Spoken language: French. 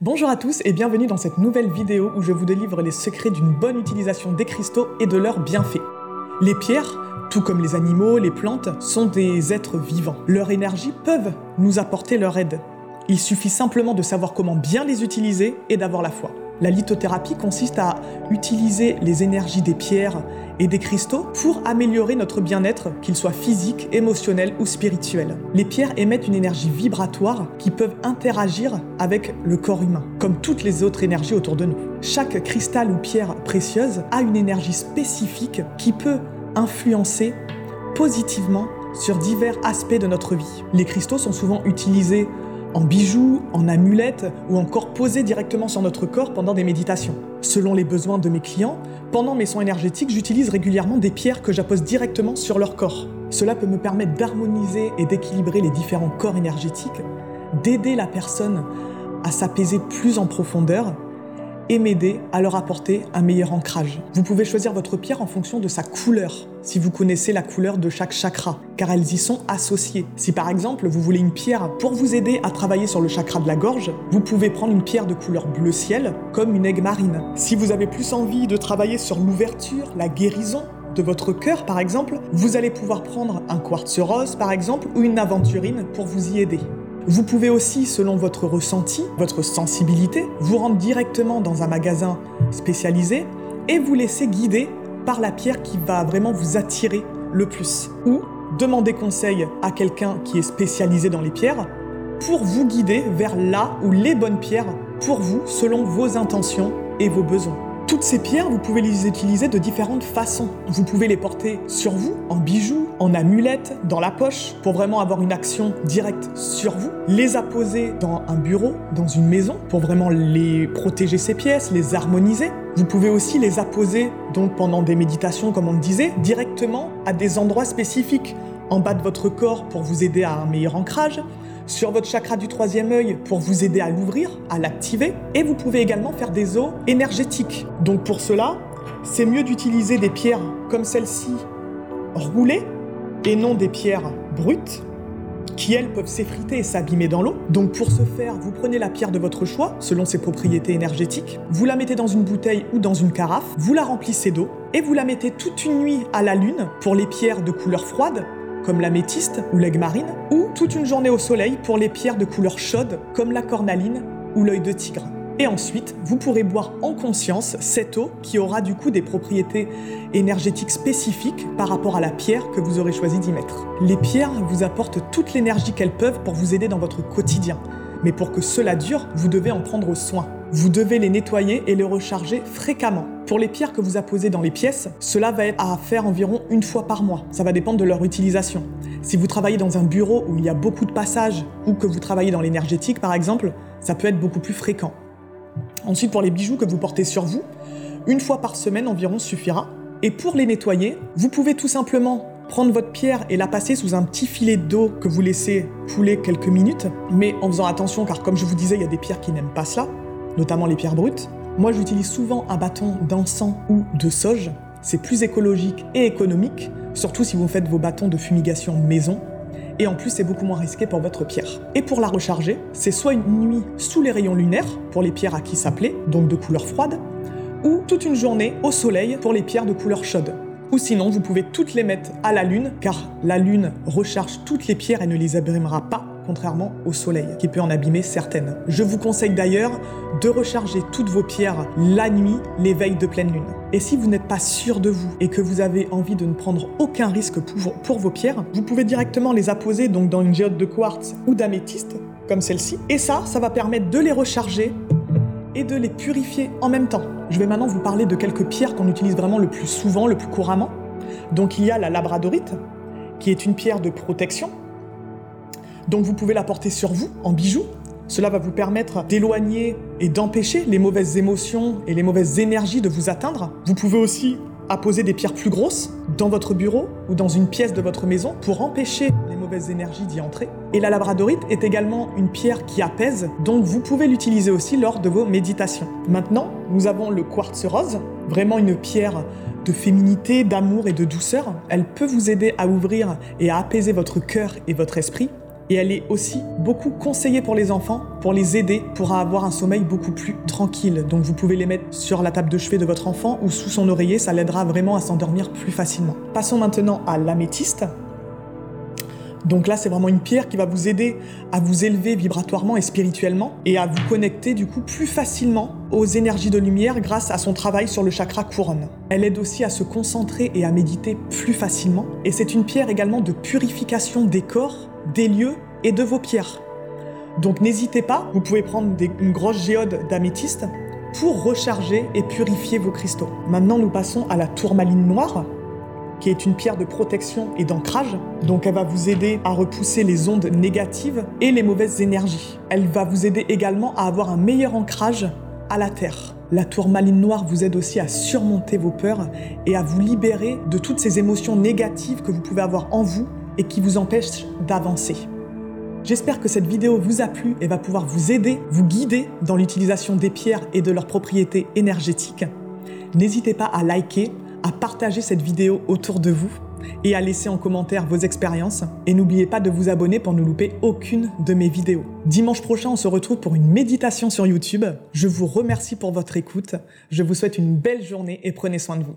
Bonjour à tous et bienvenue dans cette nouvelle vidéo où je vous délivre les secrets d'une bonne utilisation des cristaux et de leurs bienfaits. Les pierres, tout comme les animaux, les plantes, sont des êtres vivants. Leur énergie peuvent nous apporter leur aide. Il suffit simplement de savoir comment bien les utiliser et d'avoir la foi. La lithothérapie consiste à utiliser les énergies des pierres et des cristaux pour améliorer notre bien-être, qu'il soit physique, émotionnel ou spirituel. Les pierres émettent une énergie vibratoire qui peuvent interagir avec le corps humain, comme toutes les autres énergies autour de nous. Chaque cristal ou pierre précieuse a une énergie spécifique qui peut influencer positivement sur divers aspects de notre vie. Les cristaux sont souvent utilisés en bijoux, en amulettes ou encore posés directement sur notre corps pendant des méditations. Selon les besoins de mes clients, pendant mes soins énergétiques, j'utilise régulièrement des pierres que j'appose directement sur leur corps. Cela peut me permettre d'harmoniser et d'équilibrer les différents corps énergétiques, d'aider la personne à s'apaiser plus en profondeur et m'aider à leur apporter un meilleur ancrage. Vous pouvez choisir votre pierre en fonction de sa couleur, si vous connaissez la couleur de chaque chakra, car elles y sont associées. Si par exemple vous voulez une pierre pour vous aider à travailler sur le chakra de la gorge, vous pouvez prendre une pierre de couleur bleu ciel, comme une aigue marine. Si vous avez plus envie de travailler sur l'ouverture, la guérison, de votre cœur par exemple, vous allez pouvoir prendre un quartz rose par exemple ou une aventurine pour vous y aider. Vous pouvez aussi, selon votre ressenti, votre sensibilité, vous rendre directement dans un magasin spécialisé et vous laisser guider par la pierre qui va vraiment vous attirer le plus. Ou demander conseil à quelqu'un qui est spécialisé dans les pierres pour vous guider vers là ou les bonnes pierres pour vous selon vos intentions et vos besoins. Toutes ces pierres, vous pouvez les utiliser de différentes façons. Vous pouvez les porter sur vous, en bijoux, en amulettes, dans la poche, pour vraiment avoir une action directe sur vous. Les apposer dans un bureau, dans une maison, pour vraiment les protéger ces pièces, les harmoniser. Vous pouvez aussi les apposer, donc pendant des méditations, comme on le disait, directement à des endroits spécifiques, en bas de votre corps pour vous aider à un meilleur ancrage, sur votre chakra du troisième œil pour vous aider à l'ouvrir, à l'activer. Et vous pouvez également faire des eaux énergétiques. Donc pour cela, c'est mieux d'utiliser des pierres comme celle-ci roulées et non des pierres brutes qui elles peuvent s'effriter et s'abîmer dans l'eau. Donc pour ce faire, vous prenez la pierre de votre choix, selon ses propriétés énergétiques, vous la mettez dans une bouteille ou dans une carafe, vous la remplissez d'eau et vous la mettez toute une nuit à la lune pour les pierres de couleur froide comme l'améthyste ou l'aigle marine, ou toute une journée au soleil pour les pierres de couleur chaude, comme la cornaline ou l'œil de tigre. Et ensuite, vous pourrez boire en conscience cette eau qui aura du coup des propriétés énergétiques spécifiques par rapport à la pierre que vous aurez choisi d'y mettre. Les pierres vous apportent toute l'énergie qu'elles peuvent pour vous aider dans votre quotidien. Mais pour que cela dure, vous devez en prendre soin. Vous devez les nettoyer et les recharger fréquemment. Pour les pierres que vous apposez dans les pièces, cela va être à faire environ une fois par mois. Ça va dépendre de leur utilisation. Si vous travaillez dans un bureau où il y a beaucoup de passages ou que vous travaillez dans l'énergétique par exemple, ça peut être beaucoup plus fréquent. Ensuite, pour les bijoux que vous portez sur vous, une fois par semaine environ suffira. Et pour les nettoyer, vous pouvez tout simplement prendre votre pierre et la passer sous un petit filet d'eau que vous laissez couler quelques minutes, mais en faisant attention car comme je vous disais, il y a des pierres qui n'aiment pas cela notamment les pierres brutes. Moi, j'utilise souvent un bâton d'encens ou de sauge. C'est plus écologique et économique, surtout si vous faites vos bâtons de fumigation maison. Et en plus, c'est beaucoup moins risqué pour votre pierre. Et pour la recharger, c'est soit une nuit sous les rayons lunaires, pour les pierres à qui s'appeler, donc de couleur froide, ou toute une journée au soleil pour les pierres de couleur chaude. Ou sinon, vous pouvez toutes les mettre à la lune, car la lune recharge toutes les pierres et ne les abîmera pas contrairement au soleil, qui peut en abîmer certaines. Je vous conseille d'ailleurs de recharger toutes vos pierres la nuit, les veilles de pleine lune. Et si vous n'êtes pas sûr de vous et que vous avez envie de ne prendre aucun risque pour, vos pierres, vous pouvez directement les apposer donc dans une géode de quartz ou d'améthyste, comme celle-ci. Et ça, ça va permettre de les recharger et de les purifier en même temps. Je vais maintenant vous parler de quelques pierres qu'on utilise vraiment le plus souvent, le plus couramment. Donc il y a la labradorite, qui est une pierre de protection donc vous pouvez la porter sur vous en bijoux. Cela va vous permettre d'éloigner et d'empêcher les mauvaises émotions et les mauvaises énergies de vous atteindre. Vous pouvez aussi apposer des pierres plus grosses dans votre bureau ou dans une pièce de votre maison pour empêcher les mauvaises énergies d'y entrer. Et la labradorite est également une pierre qui apaise, donc vous pouvez l'utiliser aussi lors de vos méditations. Maintenant, nous avons le quartz rose, vraiment une pierre de féminité, d'amour et de douceur. Elle peut vous aider à ouvrir et à apaiser votre cœur et votre esprit Et elle est aussi beaucoup conseillée pour les enfants, pour les aider, pour avoir un sommeil beaucoup plus tranquille. Donc vous pouvez les mettre sur la table de chevet de votre enfant ou sous son oreiller, ça l'aidera vraiment à s'endormir plus facilement. Passons maintenant à l'améthyste. Donc là, c'est vraiment une pierre qui va vous aider à vous élever vibratoirement et spirituellement et à vous connecter du coup plus facilement aux énergies de lumière grâce à son travail sur le chakra couronne. Elle aide aussi à se concentrer et à méditer plus facilement et c'est une pierre également de purification des corps, des lieux et de vos pierres. Donc n'hésitez pas, vous pouvez prendre une grosse géode d'améthyste pour recharger et purifier vos cristaux. Maintenant, nous passons à la tourmaline noire qui est une pierre de protection et d'ancrage. Donc elle va vous aider à repousser les ondes négatives et les mauvaises énergies. Elle va vous aider également à avoir un meilleur ancrage à la Terre. La tourmaline noire vous aide aussi à surmonter vos peurs et à vous libérer de toutes ces émotions négatives que vous pouvez avoir en vous et qui vous empêchent d'avancer. J'espère que cette vidéo vous a plu et va pouvoir vous aider, vous guider dans l'utilisation des pierres et de leurs propriétés énergétiques. N'hésitez pas à liker, à partager cette vidéo autour de vous et à laisser en commentaire vos expériences. Et n'oubliez pas de vous abonner pour ne louper aucune de mes vidéos. Dimanche prochain, on se retrouve pour une méditation sur YouTube. Je vous remercie pour votre écoute. Je vous souhaite une belle journée et prenez soin de vous.